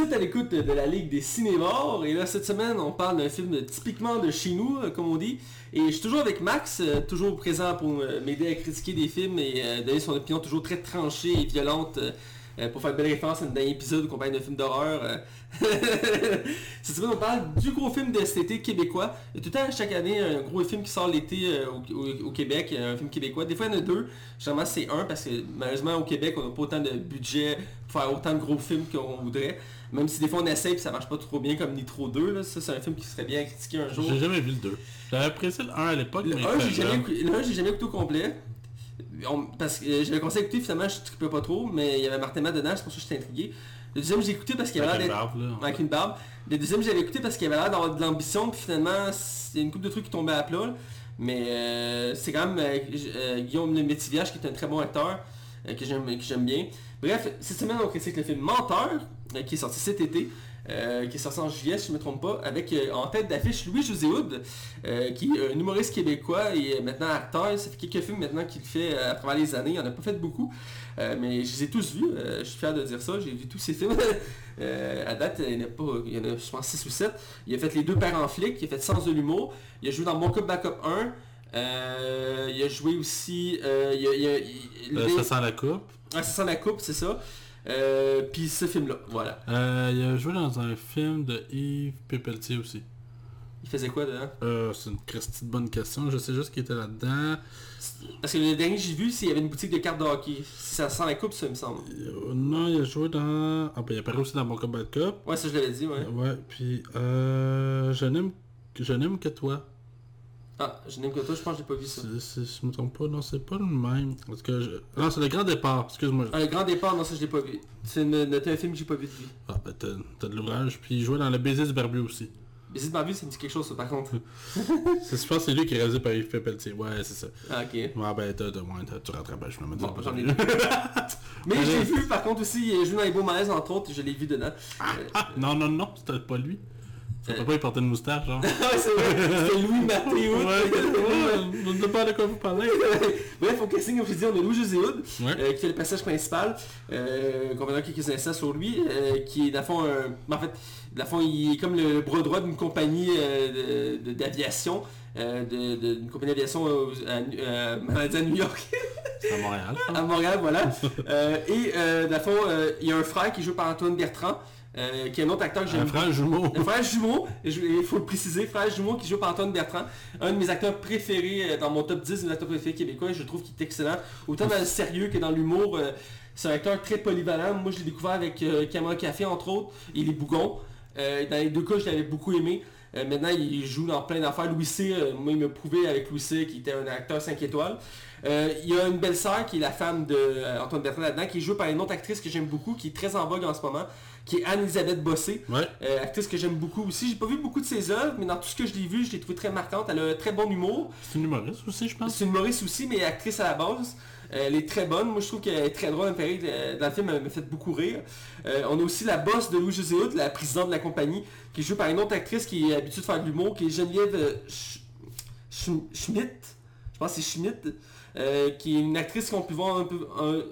À l'écoute de la Ligue des cinémas et là cette semaine on parle d'un film typiquement de chez nous euh, comme on dit et je suis toujours avec Max, euh, toujours présent pour euh, m'aider à critiquer des films et donner son opinion toujours très tranchée et violente pour faire une belle référence à un dernier épisode qu'on parle d'un film d'horreur. Cette semaine on parle du gros film de cet été québécois. Tout le temps chaque année un gros film qui sort l'été au Québec, un film québécois. Des fois il y en a deux, généralement c'est un parce que malheureusement au Québec on n'a pas autant de budget pour faire autant de gros films qu'on voudrait. Même si des fois on essaye et ça marche pas trop bien comme Nitro 2, là. ça c'est un film qui serait bien critiqué un jour. J'ai jamais vu le 2. J'avais apprécié le 1 à l'époque, Le mais 1, j'ai jamais, écouté- le un, j'ai jamais écouté au complet. On- parce que euh, j'avais commencé à écouter, finalement je trippais pas trop, mais il y avait Martin Matt dedans, c'est pour ça que j'étais intrigué. Le deuxième j'ai écouté parce qu'il avait l'air d'être... Avec une barbe. Le deuxième j'avais écouté parce qu'il avait l'air d'avoir de l'ambition, puis finalement il y a une couple de trucs qui tombaient à plat. là. Mais euh, c'est quand même euh, euh, Guillaume Le Métiviage qui est un très bon acteur, euh, que j'aime bien. Bref, cette semaine on critique le film Menteur, qui est sorti cet été. euh, qui est sorti en juillet, si je ne me trompe pas, avec euh, en tête d'affiche Louis-José euh, qui est un humoriste québécois et euh, maintenant acteur. Ça fait quelques films maintenant qu'il fait euh, à travers les années. Il n'en a pas fait beaucoup, euh, mais je les ai tous vus. Euh, je suis fier de dire ça. J'ai vu tous ces films. Euh, à date, il y en a pas, il y en a je pense 6 ou 7. Il a fait Les deux pères en flic, il a fait Sens de l'humour. Il a joué dans Mon Cup Backup 1. Euh, il a joué aussi... euh, il a- il a- il- Euh, ça sent la coupe. Ah, ça sent la coupe, c'est ça. Euh, Puis ce film-là, voilà. Euh, il a joué dans un film de Yves Pépeltier aussi. Il faisait quoi dedans? Euh, c'est une christie de bonne question. Je sais juste qu'il était là-dedans. Parce que le dernier que j'ai vu, c'est qu'il y avait une boutique de cartes de hockey. Ça sent la coupe, ça, il me semble. Euh, non, il a joué dans... Ah ben il apparaît aussi dans Mon Combat Cup. Ouais, ça je l'avais dit, ouais. Ouais, puis euh, je n'aime je n'aime que toi. Ah, je n'aime que toi, je pense que j'ai pas vu ça. C'est- Je me trompe pas, non, c'est pas le même. Parce que je... Non, c'est le grand départ, excuse-moi. Un grand départ, non, ça je l'ai pas vu. C'est un film que j'ai pas vu de lui. Ah ben t'as de l'ouvrage, puis il jouait dans le baiser du barbu aussi. Visite Barbie, ça me dit quelque chose, ça, par contre. C'est- Je pense que c'est lui qui est réalisé par Yves Pépeltier. Ouais, c'est ça. Ah, ok. Ouais, ben t'as, ouais, t'as- tu rattrapes, je me dis Bon, j'en ai deux. Mais je l'ai vu, par contre, aussi, il joue dans les beaux malaises, entre autres, et je l'ai vu dedans. Euh, Ah, non, non, non, c'était pas lui. Ça peut Euh. pas, il portait une moustache, genre. Ah, c'est vrai, c'était Louis Mathéo. ouais, ouais, on ne sait pas de quoi vous parlez. Bref, au casting, comme je dit, on a Louis José Hood, Ouais. euh, qui fait le passage principal, euh, qu'on verra quelques instants sur lui, euh, qui est, dans le fond, un- en fait, dans le fond, il est comme le bras droit d'une compagnie euh, d'aviation, d'une compagnie d'aviation à, à New York, à Montréal. à Montréal, voilà. Et, dans le fond, il y a un frère qui joue par Antoine Bertrand, euh, qui est un autre acteur que j'aime Un frère jumeau. un frère jumeau, il faut le préciser, frère jumeau qui joue par Antoine Bertrand, un de mes acteurs préférés euh, dans mon top 10 des acteurs préférés québécois, je trouve qu'il est excellent, autant dans le sérieux que dans l'humour. euh, c'est un acteur très polyvalent. Moi, je l'ai découvert avec euh, Cameron Café, entre autres, et Les Bougons. Dans les deux cas, je l'avais beaucoup aimé. Maintenant, il joue dans plein d'affaires. Louis C, moi, il m'a prouvé avec Louis C, qui était un acteur 5 étoiles. Euh, il y a une belle sœur qui est la femme de euh, Antoine Bertrand là-dedans, qui est jouée par une autre actrice que j'aime beaucoup, qui est très en vogue en ce moment, qui est Anne-Elisabeth Bossé. Ouais. Euh, actrice que j'aime beaucoup aussi. J'ai pas vu beaucoup de ses œuvres, mais dans tout ce que je l'ai vu, je l'ai trouvé très marquante. Elle a un très bon humour. C'est une humoriste aussi, je pense. C'est une humoriste aussi, mais actrice à la base. Euh, elle est très bonne. Moi, je trouve qu'elle est très drôle. Elle me fait rire. Euh, Dans le film, elle me fait beaucoup rire. Euh, on a aussi la boss de Louis José Hood, la présidente de la compagnie, qui est jouée par une autre actrice qui est habituée de faire de l'humour, qui est Geneviève Sch- Sch- Schmidt. Je pense que c'est Schmidt. euh, qui est une actrice qu'on a pu voir un peu, un-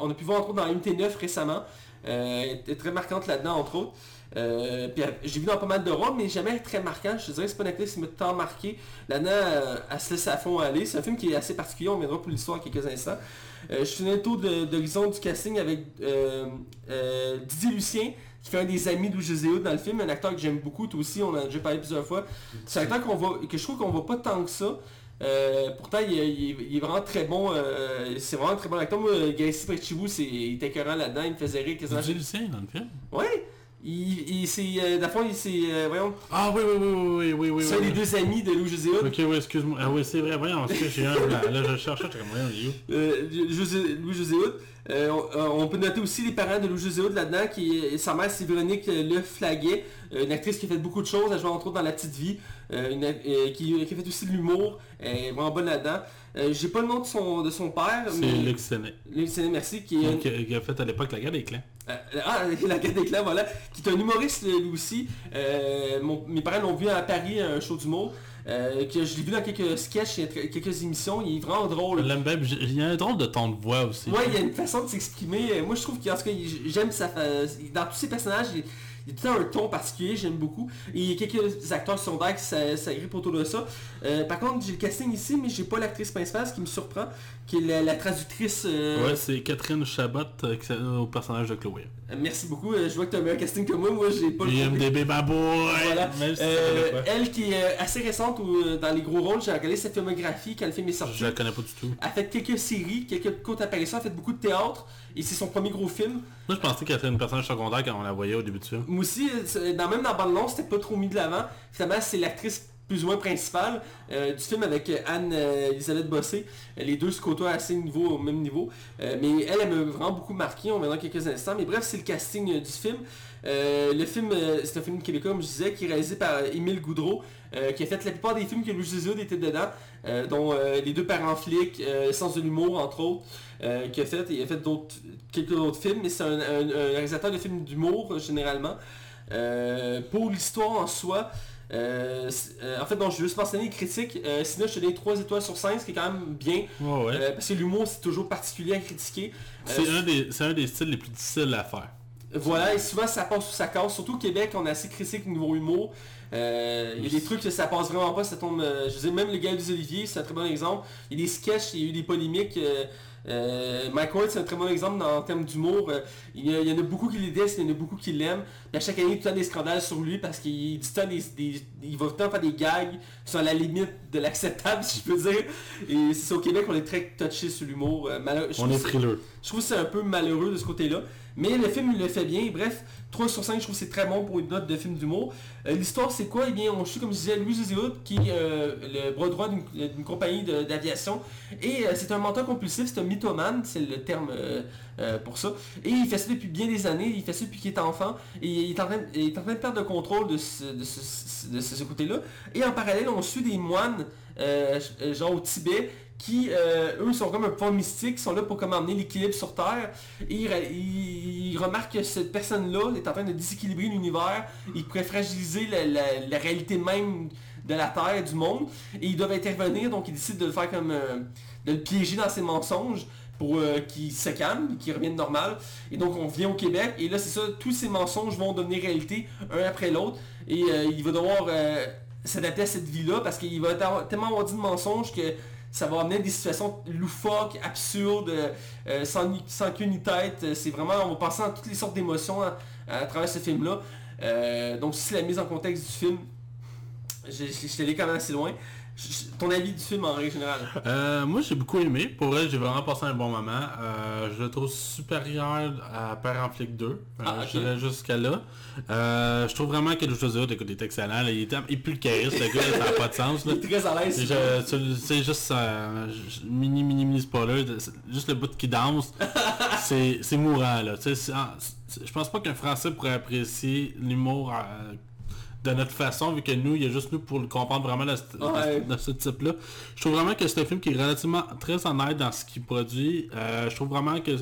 on a pu voir entre autres dans Unité 9 récemment. Euh, elle était très marquante là-dedans entre autres. Euh, puis j'ai vu dans pas mal de rôles, mais jamais très marquant. Je te dirais que c'est pas une actrice qui m'a tant marqué. Là-dedans, euh, elle se laisse à fond aller. C'est un film qui est assez particulier, on viendra pour l'histoire en quelques instants. Euh, je suis un tour d'horizon du casting avec euh, euh, Didier Lucien, qui fait un des amis Hood dans le film, un acteur que j'aime beaucoup, toi aussi, on en a déjà parlé plusieurs fois. C'est un acteur qu'on que je trouve qu'on voit pas tant que ça. Euh, pourtant, il, est- il est- il est vraiment très bon. euh, c'est vraiment un très bon acteur. Moi, Gacy c'est, il était écœurant là-dedans. Il me faisait rire quasiment. C'est Lucien dans le film? Ouais! Il, il, c'est, euh, fond, il, c'est, euh, voyons, Ah oui, oui, oui, oui, oui, oui, c'est oui. les oui. deux amis de Louis José Hood. Ok, oui, excuse-moi. Ah oui, c'est vrai, voyons, parce que j'ai un blanc. Là, je cherchais, j'étais comme, voyons, il est où? Euh, José- Louis José Hood. Euh, on, euh, on peut noter aussi les parents de Louis José Hood là-dedans, qui sa mère c'est Véronique euh, Le Flaguet, une actrice qui a fait beaucoup de choses, elle joue entre autres dans La Petite Vie, une- qui, qui a fait aussi de l'humour, elle est vraiment bonne là-dedans. J'ai pas le nom de son, de son père, C'est mais Luc Séné. Luc Séné, merci, qui a fait à l'époque la guerre des clans. Ah, la gueule des clans, voilà. Qui est un humoriste, lui aussi. Mon- mes parents l'ont vu à Paris, à un show d'humour. Euh, que je l'ai vu dans quelques sketchs, et quelques émissions. Il est vraiment drôle. Il y a un drôle de ton de voix aussi. Ouais, il y a une façon de s'exprimer. Euh, Moi, je trouve qu'en tout cas, j'aime sa Dans tous ses personnages, il- Il a tout le temps un ton particulier, j'aime beaucoup. Et il y a quelques acteurs secondaires qui s'agrippent autour de ça. Euh, par contre, j'ai le casting ici, mais j'ai pas l'actrice principale, ce qui me surprend, qui est la, traductrice... Euh, ouais, c'est Catherine Chabot au personnage de Chloé. merci beaucoup, je vois que tu as un meilleur casting que moi, moi j'ai pas le IMDB Babou voilà. Elle qui est assez récente dans les gros rôles, j'ai regardé sa filmographie quand le film est sorti. Je la connais pas du tout. Elle a fait quelques séries, quelques courtes apparitions, elle a fait beaucoup de théâtre. Et c'est son premier gros film. Moi, je pensais qu'elle était une personnage secondaire quand on la voyait au début du film. Moi aussi, dans, même dans Bande c'était pas trop mis de l'avant. Finalement, c'est l'actrice plus ou moins principale euh, du film avec Anne-Elisabeth Bossé. Les deux se côtoient assez niveau, au même niveau. Euh, mais elle, elle m'a vraiment beaucoup marqué, on verra dans quelques instants. Mais bref, c'est le casting euh, du film. le film, c'est un film québécois, comme je disais, qui est réalisé par Émile Goudreau, qui a fait la plupart des films que Louis Zézud était dedans, dont Les deux parents flics, Sens de l'humour, entre autres. Euh, qui a fait, il a fait d'autres, quelques autres films, mais c'est un, réalisateur de films d'humour généralement. Euh, pour l'histoire en soi, euh, en fait, donc, je veux juste mentionner les critiques. sinon, je te donne 3 étoiles sur 5, ce qui est quand même bien. parce que l'humour, c'est toujours particulier à critiquer. C'est un, des, un des styles les plus difficiles à faire. Voilà, et souvent ça passe ou ça casse. Surtout au Québec, on est assez critique au niveau humour. Il y a des trucs que ça passe vraiment pas, ça tombe. je veux même le gars des Olivier, c'est un très bon exemple. Il y a des sketchs, il y a eu des polémiques. Euh, Mike Ward, c'est un très bon exemple en termes d'humour. Euh, il, y en a beaucoup qui détestent, il y en a beaucoup qui l'aiment. À chaque année, il y a tout le temps des scandales sur lui parce qu'il dit des, il va tout le temps faire des gags sur la limite de l'acceptable, si je peux dire. Et c'est au Québec, on est très touché sur l'humour. Euh, on est frileux. Je trouve que c'est un peu malheureux de ce côté-là. Mais le film, il le fait bien. Bref, 3 sur 5, je trouve que c'est très bon pour une note de film d'humour. Euh, l'histoire, c'est quoi? Eh bien, on suit, comme je disais, Louis Zéhoud, qui est euh, le bras droit d'une compagnie d'aviation. Et euh, c'est un menteur compulsif, c'est un mythomane, c'est le terme pour ça. Et il fait ça depuis bien des années, il fait ça depuis qu'il est enfant. Et il est en train, de perdre le contrôle de ce côté-là. Et en parallèle, on suit des moines, genre au Tibet, qui, euh, eux, sont comme un point mystique, sont là pour comme amener l'équilibre sur Terre. Et ils, remarquent que cette personne-là est en train de déséquilibrer l'univers, il pourrait fragiliser la, réalité même de la Terre, du monde, et ils doivent intervenir, donc ils décident de le faire comme... Euh, de le piéger dans ses mensonges pour euh, qu'il se calme, qu'il revienne normal. Et donc on vient au Québec, et là c'est ça, tous ces mensonges vont devenir réalité, un après l'autre, et il va devoir s'adapter à cette vie-là, parce qu'il va tellement avoir dit de mensonges que ça va amener des situations loufoques, absurdes, euh, sans, sans queue ni tête. C'est vraiment, on va passer à toutes les sortes d'émotions à, travers ce film-là. Euh, donc si la mise en contexte du film, je, je, je quand même assez loin. Ton avis du film en règle générale? Euh, Moi j'ai beaucoup aimé. Pour vrai j'ai vraiment passé un bon moment. Euh, je le trouve supérieur à Père en flic 2. Euh, ah, Je dirais jusqu'à là. je trouve vraiment que le choisir écoute, est excellent. Il, est, il pue le charisme, le gars, ça n'a pas de sens. Il est très à l'aise. C'est juste mini mini mini spoiler. Juste le bout qui danse. c'est mourant là. je pense pas qu'un Français pourrait apprécier l'humour de notre façon, vu que nous, il y a juste nous pour le comprendre vraiment de, ce type-là. Je trouve vraiment que c'est un film qui est relativement très honnête dans ce qu'il produit. Euh, je trouve vraiment que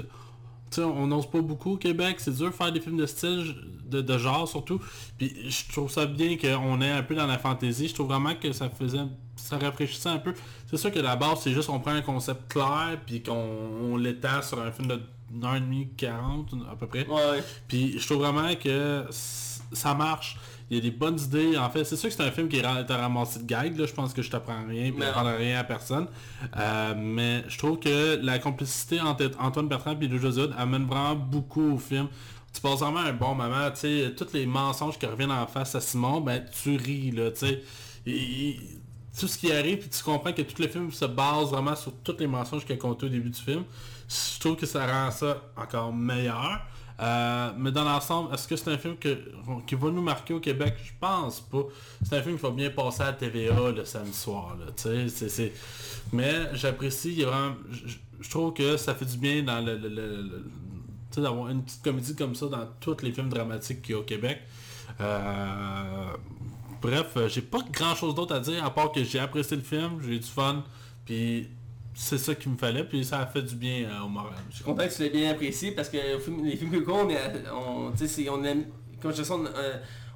on n'ose pas beaucoup au Québec, c'est dur de faire des films de style, de, genre surtout. Puis je trouve ça bien qu'on est un peu dans la fantaisie. Je trouve vraiment que ça faisait. ça rafraîchissait un peu. C'est sûr que la base, c'est juste qu'on prend un concept clair puis qu'on l'étale sur un film de 1h30, 40 à peu près. Puis je trouve vraiment que ça marche il y a des bonnes idées. En fait, c'est sûr que c'est un film qui est ramassé de gags. Là. Je pense que je t'apprends rien, je n'apprends rien à personne. Euh, mais je trouve que la complicité entre Antoine Bertrand et Louis José amène vraiment beaucoup au film. Tu passes vraiment un bon moment. Tu sais, tous les mensonges qui reviennent en face à Simon, ben tu ris là. Tu sais. tout ce qui arrive, puis tu comprends que tout le film se base vraiment sur tous les mensonges qu'il a comptés au début du film. Je trouve que ça rend ça encore meilleur. Euh, mais dans l'ensemble, est-ce que c'est un film qui va nous marquer au Québec? Je pense pas. C'est un film qui va bien passer à TVA le samedi soir. Mais j'apprécie, je, trouve que ça fait du bien dans le, d'avoir une petite comédie comme ça dans tous les films dramatiques qu'il y a au Québec. Euh, bref, j'ai pas grand chose d'autre à dire à part que j'ai apprécié le film, j'ai eu du fun, puis c'est ça qu'il me fallait, puis ça a fait du bien euh, au moral. Je suis content que tu l'aies bien apprécié parce que les films que on, on, on aime, comme je dis, on,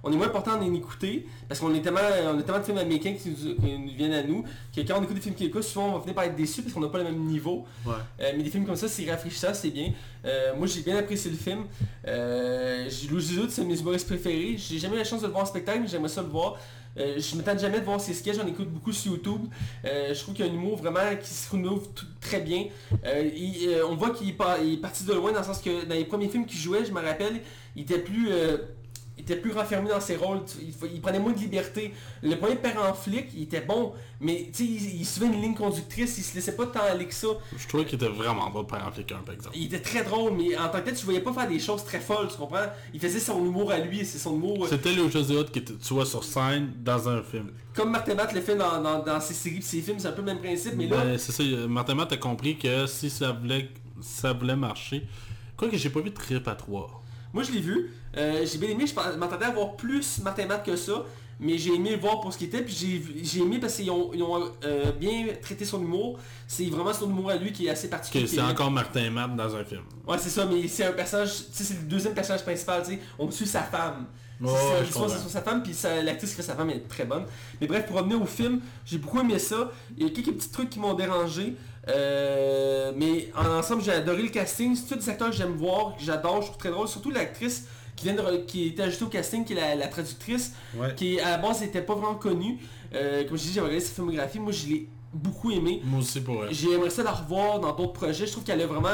on est moins porté à en écouter, parce qu'on est tellement, on a tellement de films américains qui nous, qui nous viennent à nous, que quand on écoute des films québécois, souvent on va finir par être déçus parce qu'on n'a pas le même niveau. Ouais. Euh, mais des films comme ça, c'est rafraîchissant, c'est bien. Euh, moi, j'ai bien apprécié le film. Euh, j'ai- Louis c'est un de mes humoristes préférés. J'ai jamais eu la chance de le voir en spectacle, mais j'aimerais ça le voir. Euh, je m'attends jamais de voir ses sketchs, j'en écoute beaucoup sur YouTube. Euh, je trouve qu'il y a un humour vraiment qui se renouvelle tout- très bien. Euh, on voit qu'il est, est parti de loin dans le sens que dans les premiers films qu'il jouait, je me rappelle, il était plus... euh, il était plus renfermé dans ses rôles, il, prenait moins de liberté. Le premier père en flic, il était bon, mais tu sais, il, il suivait une ligne conductrice, il se laissait pas tant aller que ça. Je trouvais qu'il était vraiment pas par un flic un, par exemple. Il était très drôle, mais en tant que tel, tu voyais pas faire des choses très folles, tu comprends? Il faisait son humour à lui, c'est son humour... euh, C'était le José qui était, tu vois, sur scène dans un film. Comme Martin Matt le fait dans, dans, dans ses séries ses films, c'est un peu le même principe, mais là... Ben, c'est ça, Martin Matt a compris que si ça voulait, ça voulait marcher, quoi que j'ai pas vu Trip à 3. Moi, je l'ai vu. Euh, j'ai bien aimé. Je m'attendais à voir plus Martin Matt que ça. Mais j'ai aimé le voir pour ce qu'il était. Puis j'ai aimé parce qu'ils ont, ils ont, euh, bien traité son humour. C'est vraiment son humour à lui qui est assez particulier. C'est encore Martin Matt dans un film. Ouais, c'est ça. Mais c'est un personnage... Tu sais, c'est le deuxième personnage principal. Tu sais. On suit sa femme. Ouais, C'est- sa femme, puis l'actrice qui fait sa femme est très bonne. Mais bref, pour revenir au film, j'ai beaucoup aimé ça. Il y a quelques petits trucs qui m'ont dérangé. Euh, mais en ensemble, j'ai adoré le casting. C'est tous des acteurs que j'aime voir, que j'adore, je trouve très drôle. Surtout l'actrice qui vient de qui était ajoutée au casting, qui est la, la traductrice, Ouais. qui à la base n'était pas vraiment connue. Euh, comme je dis, j'ai regardé sa filmographie, moi je l'ai beaucoup aimé. Moi aussi pour elle. J'aimerais ça la revoir dans d'autres projets. Je trouve qu'elle est vraiment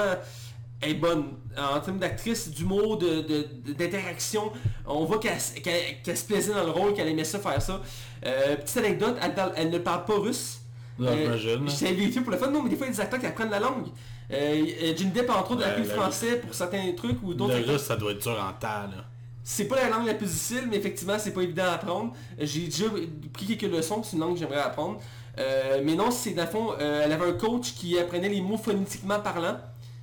est bonne en termes d'actrice, d'humour, de- de- de- d'interaction. On voit qu'elle se plaisait dans le rôle, qu'elle aimait ça faire ça. Euh, petite anecdote, elle, parle- elle ne parle pas russe. Là, Euh, vérifié pour le fun, non, mais des fois il y a des acteurs qui apprennent la langue. Euh, Johnny Depp entre autres a appris le français pour certains trucs ou d'autres Le russe, ça doit être dur en temps, là. C'est pas la langue la plus difficile, mais effectivement, c'est pas évident à apprendre. J'ai déjà pris quelques leçons, c'est une langue que j'aimerais apprendre. Euh, mais non, c'est le fond, euh, elle avait un coach qui apprenait les mots phonétiquement parlant.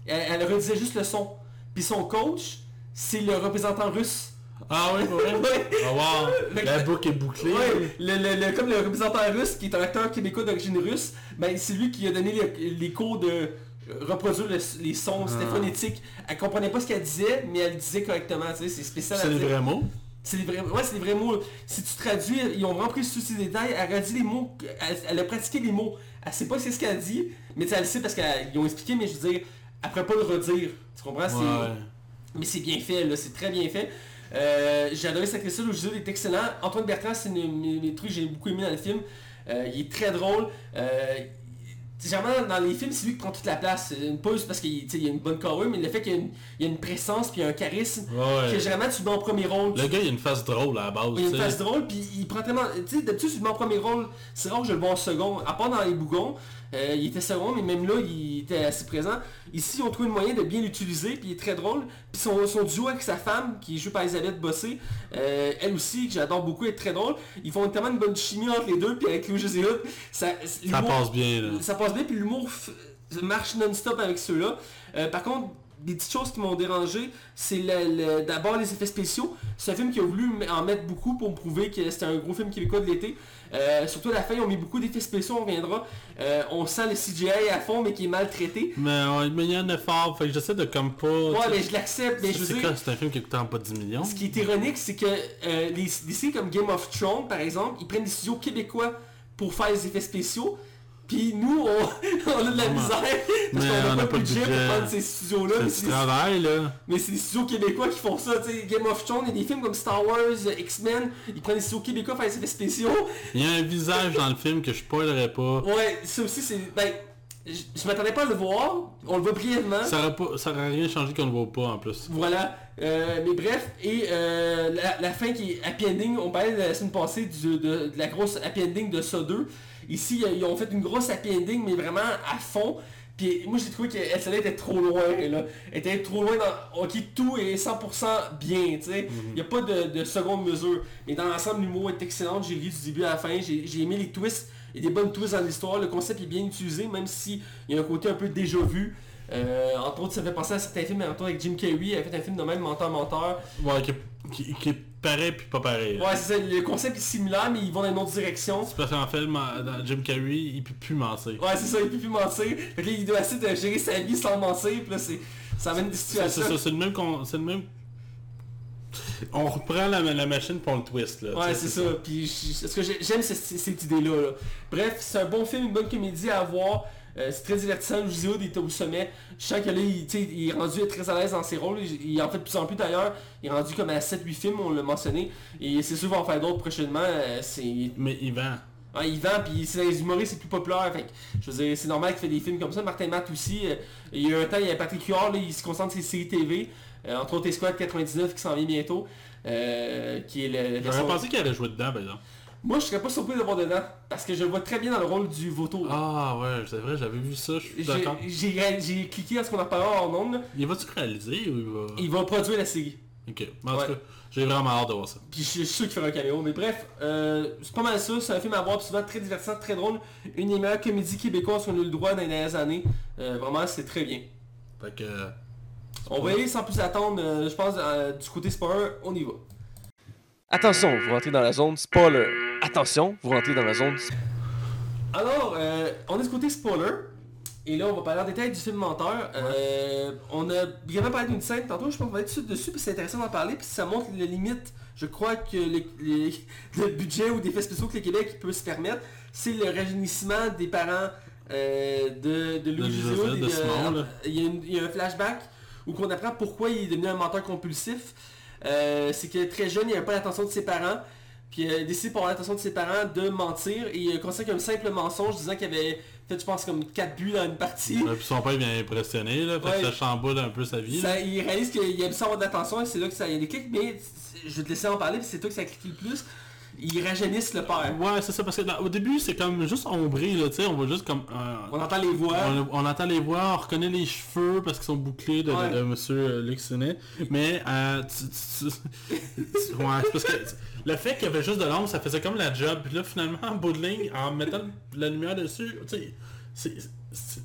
Elle, elle redisait juste le son. Puis son coach, c'est le représentant russe. Ah oui, pour vrai? Ouais. Ah wow! La boucle est bouclée. Ouais, le, le- le- comme le représentant russe, qui est un acteur québécois d'origine russe, ben, c'est lui qui a donné les, les cours de euh, reproduire le- les sons, c'était Ah. phonétique. Elle comprenait pas ce qu'elle disait, mais elle le disait correctement, tu sais, c'est spécial à C'est dire. vrais mots? C'est des vrais, ouais, c'est des vrais mots. Si tu traduis, ils ont vraiment pris tous ces détails. Elle a dit les mots, elle, elle a pratiqué les mots. Elle sait pas c'est ce qu'elle dit, mais elle le sait parce qu'ils ont expliqué, mais je veux dire, elle pourrait pas le redire. Tu comprends? Ouais. Mais c'est bien fait, là, c'est très bien fait. Euh, j'ai adoré cette actrice-là, le jeu est excellent. Antoine Bertrand, c'est mes trucs que j'ai beaucoup aimé dans le film. Euh, il est très drôle. Euh, généralement, dans les films, c'est lui qui prend toute la place. Une pause parce qu'il il y a une bonne carrure, mais le fait qu'il y a une, il y a présence puis un charisme, Ouais. que généralement tu mets en premier rôle. Le gars, il a une face drôle à la base. Il a une face drôle, puis il prend tellement... Tu sais, d'habitude, tu le mets en premier rôle, c'est rare que je le vois en second, à part dans les bougons. Euh, il était second, mais même là, il était assez présent. Ici, ils ont trouvé le moyen de bien l'utiliser, puis il est très drôle. Puis son, son duo avec sa femme, qui est jouée par Elisabeth Bossé, euh, elle aussi, que j'adore beaucoup, est très drôle. Ils font tellement une bonne chimie entre les deux, puis avec Louis José ça, Ça passe bien, là. ça passe bien, puis l'humour marche non-stop avec ceux-là. Euh, par contre, des petites choses qui m'ont dérangé, c'est le- le- d'abord les effets spéciaux. C'est un film qui a voulu en mettre beaucoup pour me prouver que c'était un gros film québécois de l'été. Euh, surtout à la fin, ils ont mis beaucoup d'effets spéciaux, on reviendra. Euh, on sent le CGI à fond, mais qui est maltraité. Mais, mais il y a un effort, fait que j'essaie de comme pas... Ouais, mais je l'accepte, mais je veux c'est dire... quoi, c'est un film qui coûte pas 10 millions? Ce qui est ironique, c'est que euh, les, des séries comme Game of Thrones, par exemple, ils prennent des studios québécois pour faire les effets spéciaux. Puis nous, on, on a de la Vraiment. misère parce Mais qu'on on n'a pas, de budget pour prendre ces studios-là. mais C'est du travail, là. Mais c'est des studios québécois qui font ça, tu sais, Game of Thrones, il y a des films comme Star Wars, X-Men, ils prennent des studios québécois pour faire des effets spéciaux. Il y a un visage dans le film que je spoilerai pas. Ouais, ça aussi c'est... Ben, je, je m'attendais pas à le voir, on le voit brièvement. Ça aurait, pas, ça aurait rien changé qu'on le voit pas en plus. Voilà, Euh, mais bref, et euh, la, la fin qui est happy ending, on parlait la semaine passée du- de, de la grosse happy ending de ça 2. Ici, ils ont fait une grosse happy ending, mais vraiment à fond. Puis moi j'ai trouvé qu'elle celle-là était trop loin là. Elle était trop loin dans. Ok tout est 100% bien, tu sais. Il n'y a pas de, de seconde mesure. Mais dans l'ensemble l'humour est excellent. J'ai ri du début à la fin. J'ai aimé les twists. Il y a des bonnes twists dans l'histoire. Le concept est bien utilisé, même si il y a un côté un peu déjà vu. Euh, entre autres, ça fait penser à certains films, entre autres avec Jim Carrey, il a fait un film de même, Menteur Menteur. Ouais, qui, qui, qui est pareil puis pas pareil. Ouais, c'est ça, le concept est similaire, mais ils vont dans une autre direction. C'est parce qu'en fait, Jim Carrey, il peut plus mentir. Ouais, c'est ça, il peut plus mentir. Fait que là, il doit essayer de gérer sa vie sans mentir, puis là, c'est, ça amène des C'est c'est situations. ça, c'est le même con- c'est le même On reprend la, la machine pour le twist. Là, Ouais, c'est ça. Puis je- que j'ai- j'aime cette, cette idée-là. là. Bref, c'est un bon film, une bonne comédie à voir. Euh, c'est très divertissant. Il était au sommet. Je sens que là, il, il est rendu très à l'aise dans ses rôles. Il, il en fait de plus en plus d'ailleurs. Il est rendu comme à 7-8 films, on l'a mentionné. Et c'est sûr qu'il va en faire d'autres prochainement. Euh, c'est... Mais Yvan, Ouais, il vend, puis c'est dans les humoristes, c'est plus populaire. Fait je veux dire, c'est normal qu'il fait des films comme ça. Martin Matt aussi. euh, il y a un temps, il y a Patrick Huard, là, il se concentre sur les séries TV. entre autres, Squad 99 qui s'en vient bientôt. qui est le... j'aurais son- pensé qu'il allait jouer dedans, par exemple. Moi, je serais pas surpris de le voir dedans. Parce que je le vois très bien dans le rôle du vautour. Ah ouais, c'est vrai, j'avais vu ça, je suis J'ai- d'accord. J'ai cliqué à ce qu'on en parlera en nombre. Il va-tu réaliser ou il va... Il va produire la série. Ok, en Ouais. tout cas, j'ai vraiment hâte de voir ça. Puis je suis sûr qu'il fera un caméo. Mais bref, euh, c'est pas mal ça. C'est un film à voir, souvent très divertissant, très drôle. Une des meilleures comédies québécoises qu'on a eu le droit dans les dernières années. Euh, vraiment, c'est très bien. Fait que... On va y aller sans plus attendre. euh, je pense euh, du côté spoiler, on y va. Attention, vous rentrez dans la zone spoiler. Attention, vous rentrez dans la zone Alors, euh, on est du côté spoiler. Et là, on va parler en détail du film Menteur. Euh, on a vraiment parlé d'une scène tantôt, je pense qu'on va être dessus, dessus puis c'est intéressant d'en parler, puis ça montre les limites, je crois que les- le budget ou des faits spéciaux que le Québec peut se permettre, c'est le rajeunissement des parents euh, de, de Louis De Simon, il, y a une- il y a un flashback où on apprend pourquoi il est devenu un menteur compulsif. Euh, c'est que très jeune, il n'avait pas l'attention de ses parents. Puis il a décidé pour l'attention de ses parents de mentir. Et il a considéré comme simple mensonge disant qu'il avait fait, je pense, comme 4 buts dans une partie. ouais, puis son père il vient impressionner, là, fait Ouais. que ça chamboule un peu sa vie. Ça- il réalise qu'il aime ça avoir de l'attention et c'est là que ça il y a des clics. Mais je vais te laisser en parler, puis c'est toi que ça a cliqué le plus. Il rajeunisse le père. Ouais, c'est ça, parce que au début, c'est comme juste ombré, là, tu sais, on voit juste comme... euh, On entend les voix. on, on entend les voix, on reconnaît les cheveux parce qu'ils sont bouclés de, de- Ouais. de monsieur euh, Luc Sénet. Mais, euh, tu- tu- tu- ouais, c'est parce que le fait qu'il y avait juste de l'ombre, ça faisait comme la job. Puis là, finalement, en bout de ligne, en mettant la lumière dessus, tu sais, c'est...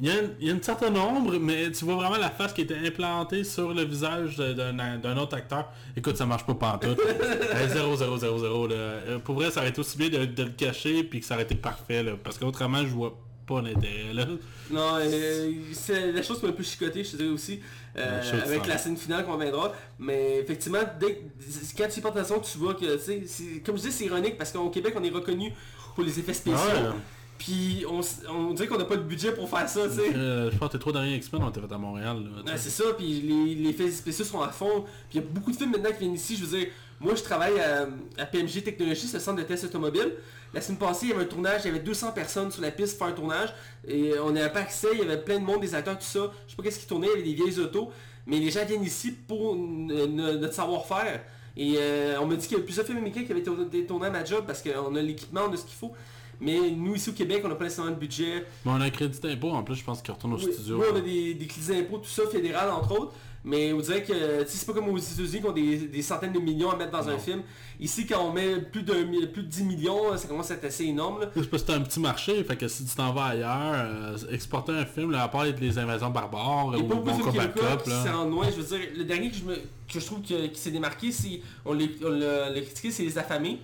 Il y, a une, il y a une certaine ombre, mais tu vois vraiment la face qui était implantée sur le visage d'un autre acteur. Écoute, ça marche pas pantoute. Euh, 0, 0, 0, 0. Là. Euh, Pour vrai, ça aurait été aussi bien de, de le cacher puis que ça aurait été parfait. Là, parce qu'autrement, je vois pas l'intérêt. Là. Non, euh, c'est la chose qui m'a un peu chicoté, je te dirais aussi, euh, avec la scène finale qu'on viendra. Mais effectivement, dès, que- quand tu y portes attention, tu vois que, tu sais, c'est- comme je dis, c'est ironique parce qu'au Québec, on est reconnu pour les effets spéciaux. Ouais. Puis on, dirait qu'on n'a pas le budget pour faire ça, tu sais. Euh, je pense que tes trois derniers X-Men ont été faits à Montréal. Là, Ouais, c'est ça, puis les, les effets spéciaux sont à fond. Puis il y a beaucoup de films maintenant qui viennent ici. Je veux dire, moi je travaille à, à PMG Technologies, ce centre de test automobile. La semaine passée, il y avait un tournage, il y avait 200 personnes sur la piste pour faire un tournage. Et on n'avait pas accès, il y avait plein de monde, des acteurs, tout ça. Je sais pas qu'est-ce qui tournait, il y avait des vieilles autos. Mais les gens viennent ici pour notre savoir-faire. Et euh, on m'a dit qu'il y avait plusieurs films américains qui avaient été été tournés à ma job parce qu'on a l'équipement, on a ce qu'il faut. Mais nous ici au Québec, on n'a pas nécessairement de budget. Mais on a un crédit d'impôt en plus, je pense qu'il retourne au Oui, studio. oui, on a des, des crédits d'impôt, tout ça, fédéral entre autres. Mais on dirait que c'est pas comme aux États-Unis qui ont des, des centaines de millions à mettre dans un film. Ici, quand on met plus de, plus de 10 millions, ça commence à être assez énorme. là. C'est parce que c'est un petit marché, fait que si tu t'en vas ailleurs, euh, exporter un film, là, à part les- les invasions barbares ou a pas beaucoup Bon Cop là. s'en rendent loin. Je veux dire, le dernier que je, me, que je trouve que- qui s'est démarqué, c'est on l'a critiqué, c'est Les Affamés.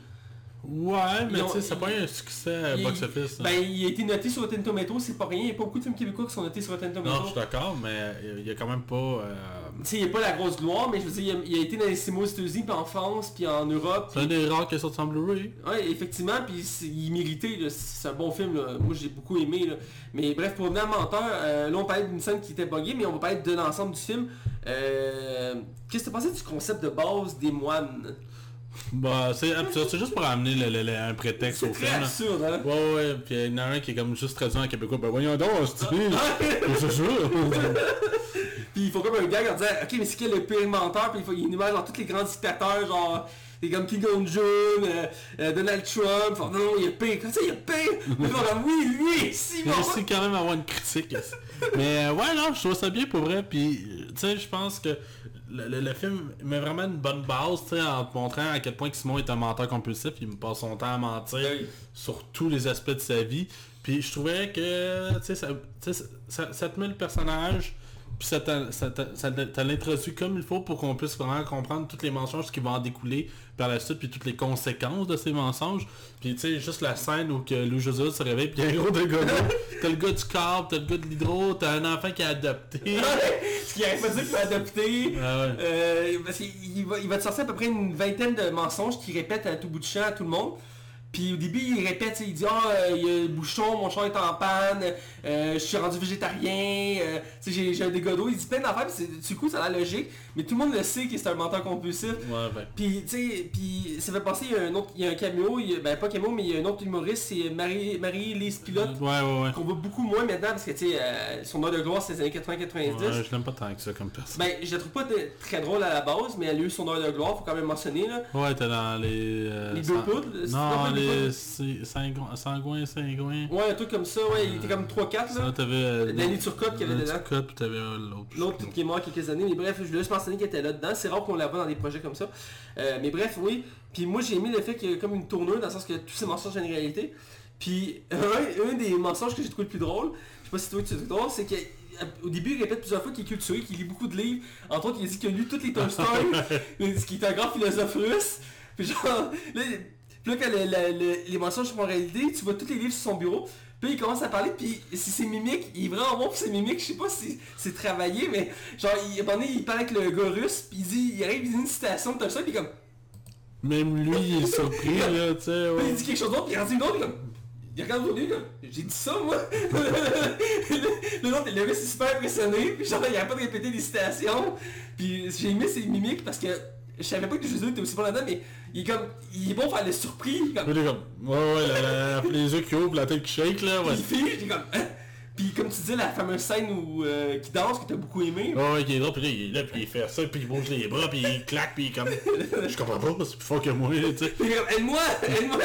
Ouais, mais tu sais, c'est pas un succès box-office. hein. Ben, il a été noté sur Rotten Tomatoes, c'est pas rien. Il n'y a pas beaucoup de films québécois qui sont notés sur Rotten non, je Tomatoes. suis d'accord, mais il y a quand même pas... euh, Tu sais, il n'y a pas la grosse gloire, mais je veux dire, il a, il a été dans les cinémas aux États-Unis, puis en France, puis en Europe. C'est un des rares qui est sorti en Blu-ray. Ouais, effectivement, puis il méritait, c'est un bon film, là. moi j'ai beaucoup aimé. Là. Mais bref, pour revenir à Menteur, euh, là on parlait d'une scène qui était buggée, mais on va parler de l'ensemble du film. Euh, Qu'est-ce que tu pensais du concept de base des moines? Bah, c'est c'est juste pour amener le- le- le- un prétexte C'est au film. là. absurde, hein? Ouais, ouais, puis il y en a un qui est comme juste traduit en québécois. Ben voyons donc, c'est c'est ça. Puis il faut comme un gag en disant, ok, mais c'est quel le pire menteur, puis il faut il énumère genre tous les grands dictateurs, genre. Des comme Kim Jong-un, euh, euh, Donald Trump, non, non, il y a pire, comme ça, il y a pire! Mais comme, oui, lui, si, Mais bon! c'est quand même avoir une critique. Mais euh, ouais, non, je trouve ça bien pour vrai. Puis, tu sais, je pense que le, le- le film met vraiment une bonne base, en te montrant à quel point que Simon est un menteur compulsif. Il me passe son temps à mentir Oui. sur tous les aspects de sa vie. Puis je trouvais que, tu sais, ça, tu sais, ça, ça te met le personnage puis ça l'introduit comme il faut pour qu'on puisse vraiment comprendre toutes les mensonges qui vont en découler par la suite, puis toutes les conséquences de ces mensonges. Puis tu sais, juste la scène où que Lou José se réveille, puis il y a un gros de gars. T'as le gars du corps, t'as le gars de l'hydro, t'as un enfant qui a adopté. Ce qui arrive pas dire qu'il va adopter. Ah ouais. Euh, parce qu'il il va, il va te sortir à peu près une vingtaine de mensonges qu'il répète à tout bout de champ à tout le monde. Puis au début, il répète, il dit Ah, euh, il y a le bouchon, mon champ est en panne, euh, je suis rendu végétarien, euh, tu sais, j'ai- j'ai un dégât d'eau. Il dit plein d'affaires, puis du coup, ça a l'air logique. Mais tout le monde le sait que c'est un menteur compulsif. Ouais, ben. Puis, tu sais, puis ça fait penser, il y a un autre, il y a un caméo, il y a- ben pas caméo, mais il y a un autre humoriste, c'est Marie- Marie-Lise Pilote, Ouais, ouais, ouais. qu'on voit beaucoup moins maintenant, parce que, tu sais, euh, son heure de gloire, c'est les années 80-90. Ouais, je l'aime pas tant que ça comme personne. Ben, je la trouve pas de- très drôle à la base, mais elle a eu son heure de gloire, faut quand même mentionner, là. Ouais, t'es dans les... Les deux poudres, c'est- non, les sangouins, sangouins. Ouais, un truc comme ça, ouais, il était comme 3-4, Ça, là. t'avais... euh, Danny Turcotte qui avait dedans. Turcotte, puis t'avais euh, l'autre. L'autre qui est mort quelques années, mais bref, je voulais juste mentionner qu'elle était là dedans. C'est rare qu'on la voit dans des projets comme ça. Euh, mais bref, oui. Puis moi j'ai aimé le fait qu'il y a comme une tournure dans le sens que tous ces mensonges ont une réalité. Puis un, un des mensonges que j'ai trouvé le plus drôle, je sais pas si toi tu trouves drôle, c'est qu'au début il répète plusieurs fois qu'il est culturé, qu'il lit beaucoup de livres. Entre autres, il a dit qu'il a lu toutes les Tolstoy, ce qui est un grand philosophe russe. Puis genre, là, puis là quand le- le- le- les mensonges sont réalité, tu vois tous les livres sur son bureau. Puis il commence à parler, puis si ses mimiques, il est vraiment bon pour ses mimiques, je sais pas si c'est travaillé, mais genre, il, parle avec le gars russe, puis il dit, il arrive, il dit une citation de Tolstoy, puis comme, Même lui, il est surpris, là, tu sais, puis ouais. il dit quelque chose d'autre, puis il en dit une autre, comme, il regarde autour de lui, comme, j'ai dit ça, moi. le l'autre, le gars, c'est super impressionné, puis genre, il arrête pas de répéter des citations, puis j'ai aimé ses mimiques, parce que je savais pas que Jésus était aussi bon là-dedans, mais il est comme, il est bon pour faire le surpris, comme, il est comme... Ouais, ouais, la- la- les yeux qui ouvrent, la tête qui shake, là, ouais. il fait, j'étais comme, hein? Puis comme tu dis, la fameuse scène où, euh, qui danse, que t'as beaucoup aimé, Ouais, ouais, qui est drôle, puis là, il est là, puis il fait ça, puis il bouge les bras, puis il claque, puis il est comme... Je comprends pas, c'est plus fort que moi, tu sais. Il est comme, aide-moi, aide-moi,